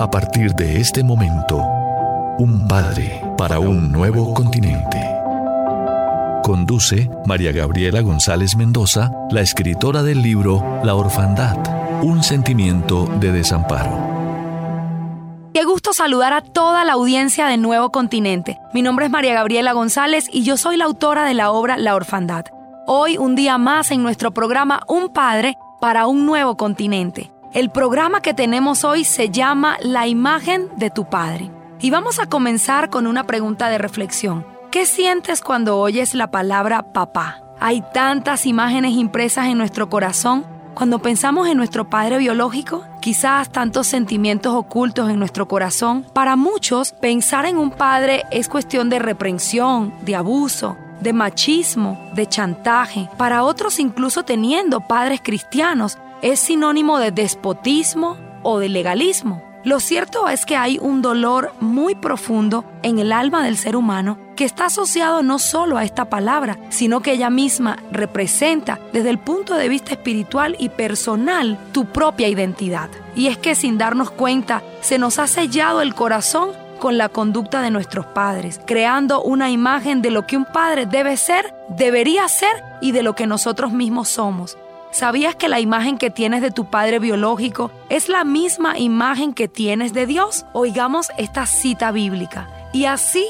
A partir de este momento, un padre para un nuevo continente. Conduce María Gabriela González Mendoza, la escritora del libro La Orfandad, un sentimiento de desamparo. Qué gusto saludar a toda la audiencia de Nuevo Continente. Mi nombre es María Gabriela González y yo soy la autora de la obra La Orfandad. Hoy, un día más en nuestro programa Un Padre para un Nuevo Continente. El programa que tenemos hoy se llama La imagen de tu Padre. Y vamos a comenzar con una pregunta de reflexión. ¿Qué sientes cuando oyes la palabra papá? Hay tantas imágenes impresas en nuestro corazón. Cuando pensamos en nuestro padre biológico, quizás tantos sentimientos ocultos en nuestro corazón. Para muchos, pensar en un padre es cuestión de reprensión, de abuso, de machismo, de chantaje. Para otros, incluso teniendo padres cristianos, es sinónimo de despotismo o de legalismo. Lo cierto es que hay un dolor muy profundo en el alma del ser humano que está asociado no solo a esta palabra, sino que ella misma representa desde el punto de vista espiritual y personal tu propia identidad. Y es que sin darnos cuenta se nos ha sellado el corazón con la conducta de nuestros padres, creando una imagen de lo que un padre debe ser, debería ser y de lo que nosotros mismos somos. ¿Sabías que la imagen que tienes de tu padre biológico es la misma imagen que tienes de Dios? Oigamos esta cita bíblica. Y así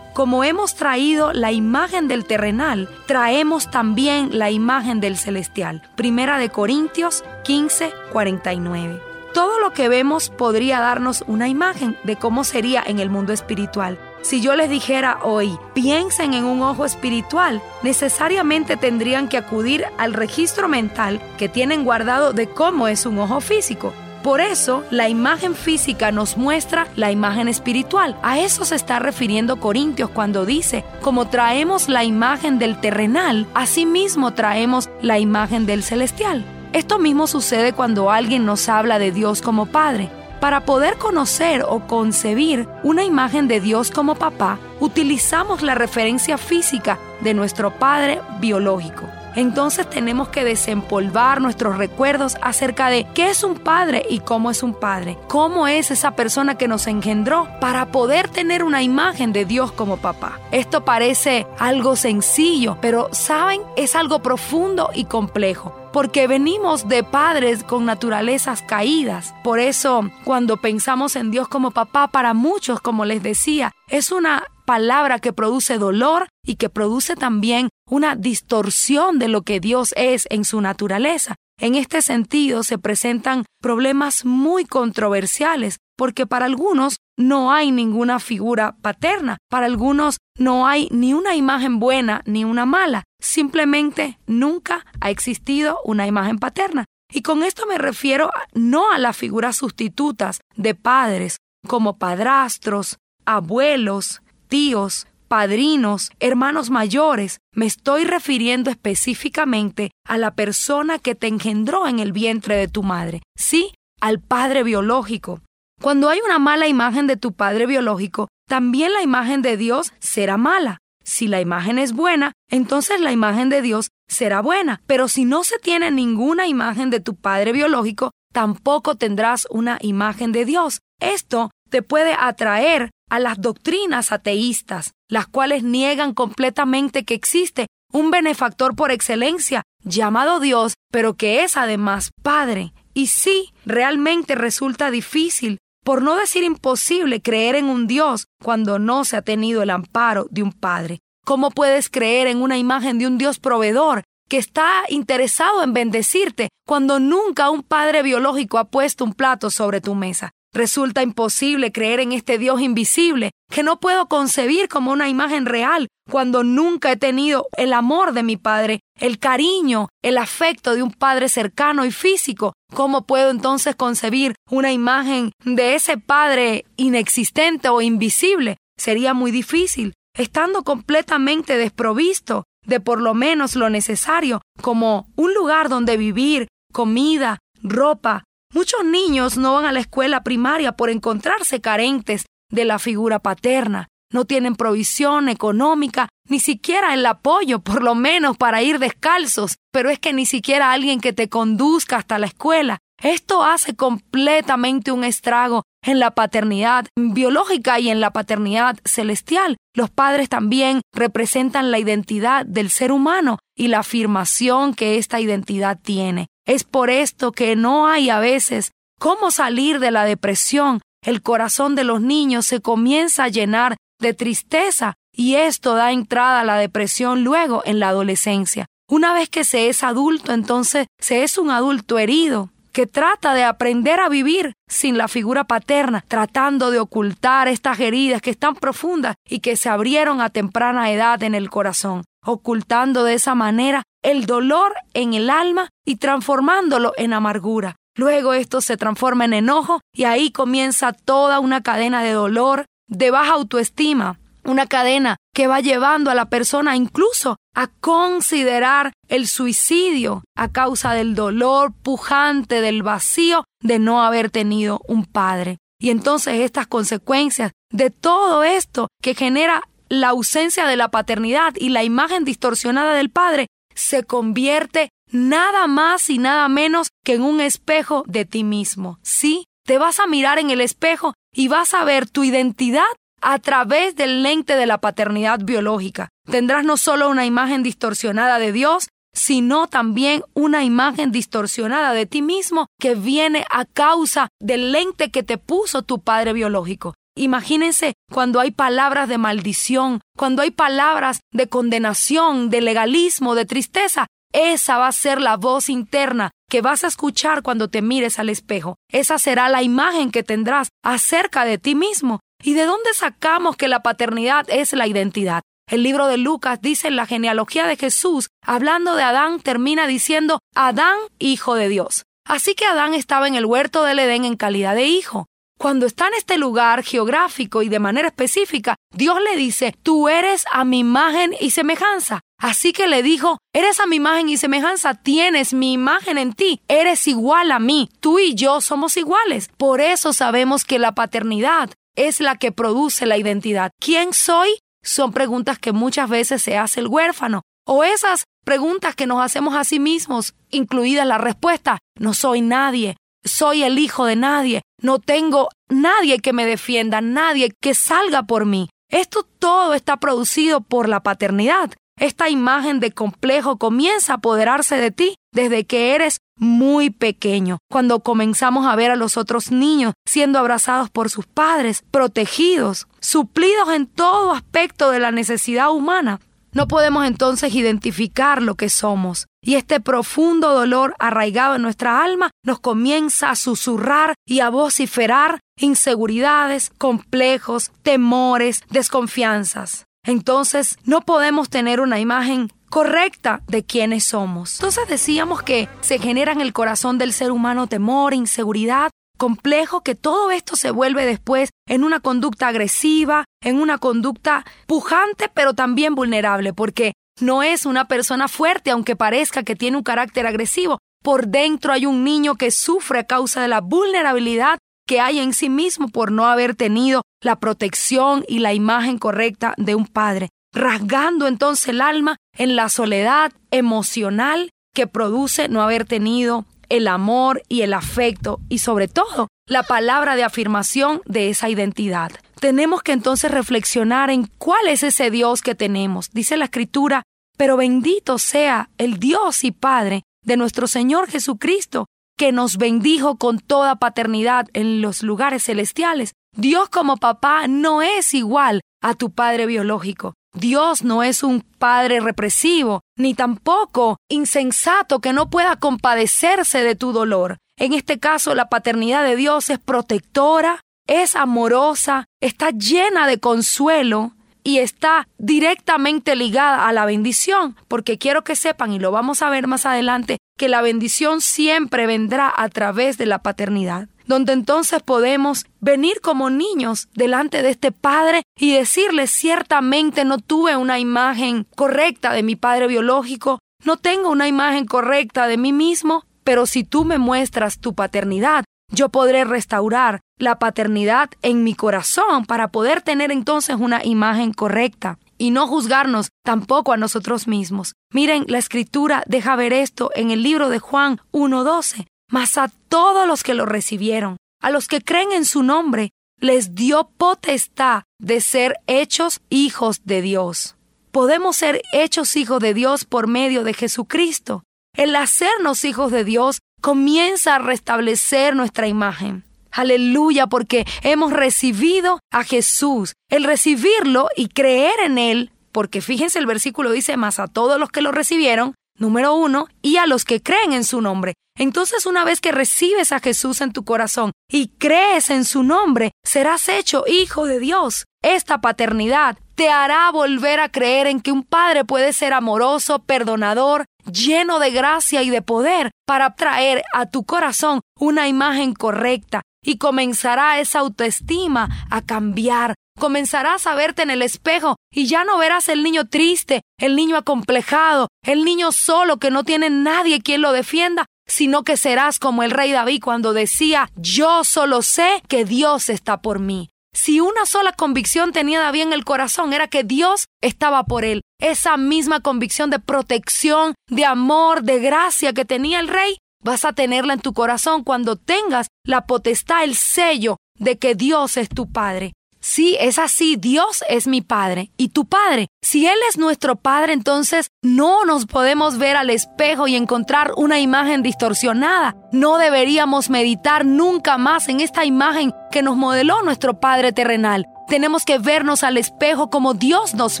como hemos traído la imagen del terrenal, traemos también la imagen del celestial. Primera de Corintios 15, 49. Todo lo que vemos podría darnos una imagen de cómo sería en el mundo espiritual. Si yo les dijera hoy, piensen en un ojo espiritual, necesariamente tendrían que acudir al registro mental que tienen guardado de cómo es un ojo físico. Por eso, la imagen física nos muestra la imagen espiritual. A eso se está refiriendo Corintios cuando dice, como traemos la imagen del terrenal, asimismo traemos la imagen del celestial. Esto mismo sucede cuando alguien nos habla de Dios como Padre. Para poder conocer o concebir una imagen de Dios como papá, utilizamos la referencia física de nuestro padre biológico. Entonces tenemos que desempolvar nuestros recuerdos acerca de qué es un padre y cómo es un padre, cómo es esa persona que nos engendró para poder tener una imagen de Dios como papá. Esto parece algo sencillo, pero saben, es algo profundo y complejo porque venimos de padres con naturalezas caídas. Por eso, cuando pensamos en Dios como papá, para muchos, como les decía, es una palabra que produce dolor y que produce también una distorsión de lo que Dios es en su naturaleza. En este sentido se presentan problemas muy controversiales porque para algunos no hay ninguna figura paterna, para algunos no hay ni una imagen buena ni una mala, simplemente nunca ha existido una imagen paterna. Y con esto me refiero no a las figuras sustitutas de padres, como padrastros, abuelos, tíos, padrinos, hermanos mayores. Me estoy refiriendo específicamente a la persona que te engendró en el vientre de tu madre, sí, al padre biológico. Cuando hay una mala imagen de tu padre biológico, también la imagen de Dios será mala. Si la imagen es buena, entonces la imagen de Dios será buena. Pero si no se tiene ninguna imagen de tu padre biológico, tampoco tendrás una imagen de Dios. Esto te puede atraer a las doctrinas ateístas, las cuales niegan completamente que existe un benefactor por excelencia llamado Dios, pero que es además Padre. Y sí, realmente resulta difícil por no decir imposible creer en un Dios cuando no se ha tenido el amparo de un Padre. ¿Cómo puedes creer en una imagen de un Dios proveedor que está interesado en bendecirte cuando nunca un Padre biológico ha puesto un plato sobre tu mesa? Resulta imposible creer en este Dios invisible que no puedo concebir como una imagen real cuando nunca he tenido el amor de mi Padre, el cariño, el afecto de un Padre cercano y físico. ¿Cómo puedo entonces concebir una imagen de ese Padre inexistente o invisible? Sería muy difícil, estando completamente desprovisto de por lo menos lo necesario, como un lugar donde vivir, comida, ropa, Muchos niños no van a la escuela primaria por encontrarse carentes de la figura paterna. No tienen provisión económica, ni siquiera el apoyo, por lo menos para ir descalzos, pero es que ni siquiera alguien que te conduzca hasta la escuela. Esto hace completamente un estrago en la paternidad biológica y en la paternidad celestial. Los padres también representan la identidad del ser humano y la afirmación que esta identidad tiene. Es por esto que no hay a veces cómo salir de la depresión. El corazón de los niños se comienza a llenar de tristeza y esto da entrada a la depresión luego en la adolescencia. Una vez que se es adulto, entonces se es un adulto herido, que trata de aprender a vivir sin la figura paterna, tratando de ocultar estas heridas que están profundas y que se abrieron a temprana edad en el corazón, ocultando de esa manera el dolor en el alma y transformándolo en amargura. Luego esto se transforma en enojo y ahí comienza toda una cadena de dolor, de baja autoestima, una cadena que va llevando a la persona incluso a considerar el suicidio a causa del dolor pujante, del vacío de no haber tenido un padre. Y entonces estas consecuencias de todo esto que genera la ausencia de la paternidad y la imagen distorsionada del padre se convierte nada más y nada menos que en un espejo de ti mismo. Sí, te vas a mirar en el espejo y vas a ver tu identidad a través del lente de la paternidad biológica. Tendrás no solo una imagen distorsionada de Dios, sino también una imagen distorsionada de ti mismo que viene a causa del lente que te puso tu padre biológico. Imagínense cuando hay palabras de maldición, cuando hay palabras de condenación, de legalismo, de tristeza. Esa va a ser la voz interna que vas a escuchar cuando te mires al espejo. Esa será la imagen que tendrás acerca de ti mismo. ¿Y de dónde sacamos que la paternidad es la identidad? El libro de Lucas dice en la genealogía de Jesús, hablando de Adán, termina diciendo Adán, hijo de Dios. Así que Adán estaba en el huerto del Edén en calidad de hijo. Cuando está en este lugar geográfico y de manera específica, Dios le dice, tú eres a mi imagen y semejanza. Así que le dijo, eres a mi imagen y semejanza, tienes mi imagen en ti, eres igual a mí, tú y yo somos iguales. Por eso sabemos que la paternidad es la que produce la identidad. ¿Quién soy? Son preguntas que muchas veces se hace el huérfano o esas preguntas que nos hacemos a sí mismos, incluida la respuesta, no soy nadie, soy el hijo de nadie, no tengo nadie que me defienda, nadie que salga por mí. Esto todo está producido por la paternidad. Esta imagen de complejo comienza a apoderarse de ti desde que eres muy pequeño, cuando comenzamos a ver a los otros niños siendo abrazados por sus padres, protegidos, suplidos en todo aspecto de la necesidad humana. No podemos entonces identificar lo que somos. Y este profundo dolor arraigado en nuestra alma nos comienza a susurrar y a vociferar inseguridades, complejos, temores, desconfianzas. Entonces no podemos tener una imagen correcta de quiénes somos. Entonces decíamos que se genera en el corazón del ser humano temor, inseguridad, complejo, que todo esto se vuelve después en una conducta agresiva, en una conducta pujante, pero también vulnerable, porque no es una persona fuerte, aunque parezca que tiene un carácter agresivo. Por dentro hay un niño que sufre a causa de la vulnerabilidad que hay en sí mismo por no haber tenido la protección y la imagen correcta de un padre rasgando entonces el alma en la soledad emocional que produce no haber tenido el amor y el afecto y sobre todo la palabra de afirmación de esa identidad. Tenemos que entonces reflexionar en cuál es ese Dios que tenemos. Dice la escritura, pero bendito sea el Dios y Padre de nuestro Señor Jesucristo, que nos bendijo con toda paternidad en los lugares celestiales. Dios como papá no es igual a tu padre biológico. Dios no es un padre represivo, ni tampoco insensato que no pueda compadecerse de tu dolor. En este caso, la paternidad de Dios es protectora, es amorosa, está llena de consuelo y está directamente ligada a la bendición, porque quiero que sepan, y lo vamos a ver más adelante, que la bendición siempre vendrá a través de la paternidad donde entonces podemos venir como niños delante de este Padre y decirle ciertamente no tuve una imagen correcta de mi Padre biológico, no tengo una imagen correcta de mí mismo, pero si tú me muestras tu paternidad, yo podré restaurar la paternidad en mi corazón para poder tener entonces una imagen correcta y no juzgarnos tampoco a nosotros mismos. Miren, la escritura deja ver esto en el libro de Juan 1.12. mas a todos los que lo recibieron, a los que creen en su nombre, les dio potestad de ser hechos hijos de Dios. Podemos ser hechos hijos de Dios por medio de Jesucristo. El hacernos hijos de Dios comienza a restablecer nuestra imagen. Aleluya, porque hemos recibido a Jesús. El recibirlo y creer en Él, porque fíjense el versículo dice, más a todos los que lo recibieron, número uno, y a los que creen en su nombre. Entonces una vez que recibes a Jesús en tu corazón y crees en su nombre, serás hecho hijo de Dios. Esta paternidad te hará volver a creer en que un padre puede ser amoroso, perdonador, lleno de gracia y de poder para traer a tu corazón una imagen correcta y comenzará esa autoestima a cambiar. Comenzarás a verte en el espejo y ya no verás el niño triste, el niño acomplejado, el niño solo que no tiene nadie quien lo defienda, sino que serás como el rey David cuando decía, yo solo sé que Dios está por mí. Si una sola convicción tenía David en el corazón era que Dios estaba por él. Esa misma convicción de protección, de amor, de gracia que tenía el rey, vas a tenerla en tu corazón cuando tengas la potestad, el sello de que Dios es tu Padre. Sí, es así, Dios es mi Padre y tu Padre. Si Él es nuestro Padre, entonces no nos podemos ver al espejo y encontrar una imagen distorsionada. No deberíamos meditar nunca más en esta imagen que nos modeló nuestro Padre terrenal. Tenemos que vernos al espejo como Dios nos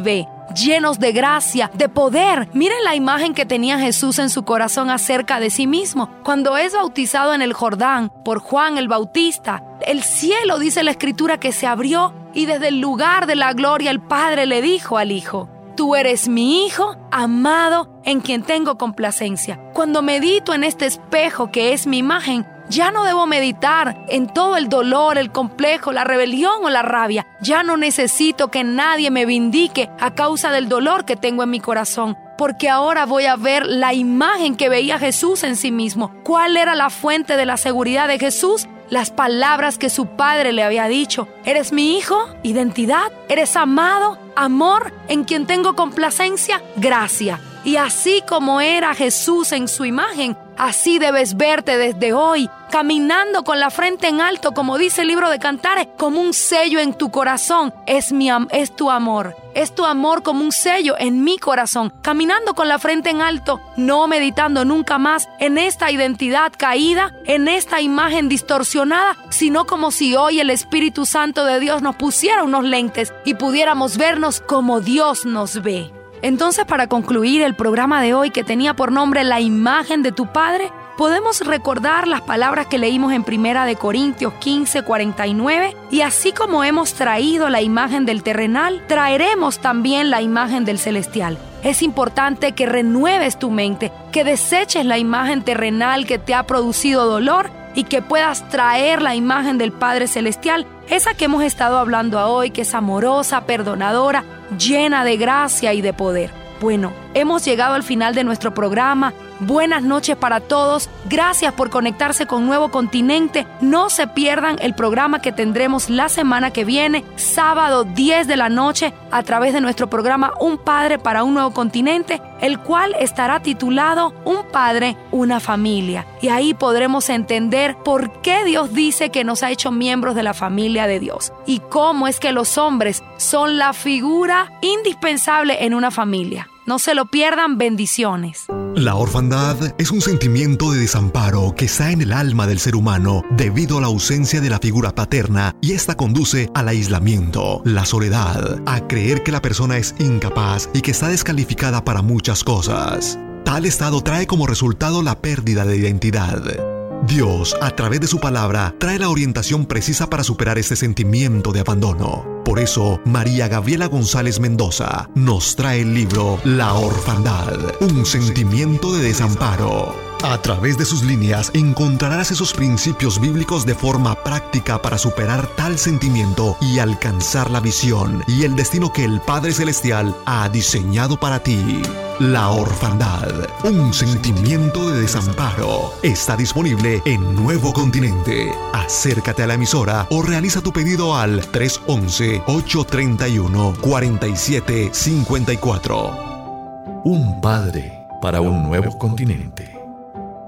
ve, llenos de gracia, de poder. Miren la imagen que tenía Jesús en su corazón acerca de sí mismo. Cuando es bautizado en el Jordán por Juan el Bautista, el cielo dice la escritura que se abrió y desde el lugar de la gloria el Padre le dijo al Hijo, Tú eres mi Hijo amado en quien tengo complacencia. Cuando medito en este espejo que es mi imagen, ya no debo meditar en todo el dolor, el complejo, la rebelión o la rabia. Ya no necesito que nadie me vindique a causa del dolor que tengo en mi corazón porque ahora voy a ver la imagen que veía Jesús en sí mismo. ¿Cuál era la fuente de la seguridad de Jesús? Las palabras que su padre le había dicho. Eres mi hijo, identidad, eres amado, amor, en quien tengo complacencia, gracia. Y así como era Jesús en su imagen, así debes verte desde hoy, caminando con la frente en alto, como dice el libro de Cantares, como un sello en tu corazón. Es, mi, es tu amor. Es tu amor como un sello en mi corazón, caminando con la frente en alto, no meditando nunca más en esta identidad caída, en esta imagen distorsionada, sino como si hoy el Espíritu Santo de Dios nos pusiera unos lentes y pudiéramos vernos como Dios nos ve. Entonces, para concluir el programa de hoy que tenía por nombre La imagen de tu Padre, podemos recordar las palabras que leímos en Primera de Corintios 15, 49, y así como hemos traído la imagen del terrenal, traeremos también la imagen del celestial. Es importante que renueves tu mente, que deseches la imagen terrenal que te ha producido dolor y que puedas traer la imagen del Padre Celestial, esa que hemos estado hablando hoy, que es amorosa, perdonadora, llena de gracia y de poder. Bueno, hemos llegado al final de nuestro programa. Buenas noches para todos. Gracias por conectarse con Nuevo Continente. No se pierdan el programa que tendremos la semana que viene, sábado 10 de la noche, a través de nuestro programa Un Padre para un Nuevo Continente, el cual estará titulado Un Padre, una familia. Y ahí podremos entender por qué Dios dice que nos ha hecho miembros de la familia de Dios y cómo es que los hombres son la figura indispensable en una familia. No se lo pierdan, bendiciones. La orfandad es un sentimiento de desamparo que está en el alma del ser humano debido a la ausencia de la figura paterna y esta conduce al aislamiento, la soledad, a creer que la persona es incapaz y que está descalificada para muchas cosas. Tal estado trae como resultado la pérdida de identidad. Dios, a través de su palabra, trae la orientación precisa para superar este sentimiento de abandono. Por eso, María Gabriela González Mendoza nos trae el libro La Orfandad, un sentimiento de desamparo. A través de sus líneas encontrarás esos principios bíblicos de forma práctica para superar tal sentimiento y alcanzar la visión y el destino que el Padre Celestial ha diseñado para ti. La orfandad, un sentimiento de desamparo, está disponible en Nuevo Continente. Acércate a la emisora o realiza tu pedido al 311-831-4754. Un padre para un nuevo continente.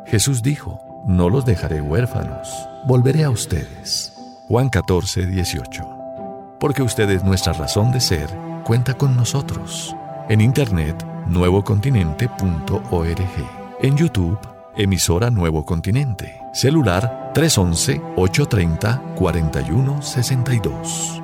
Jesús dijo, no los dejaré huérfanos, volveré a ustedes. Juan 14, 18. Porque usted es nuestra razón de ser, cuenta con nosotros. En internet, nuevocontinente.org. En YouTube, emisora Nuevo Continente. Celular 311-830-4162.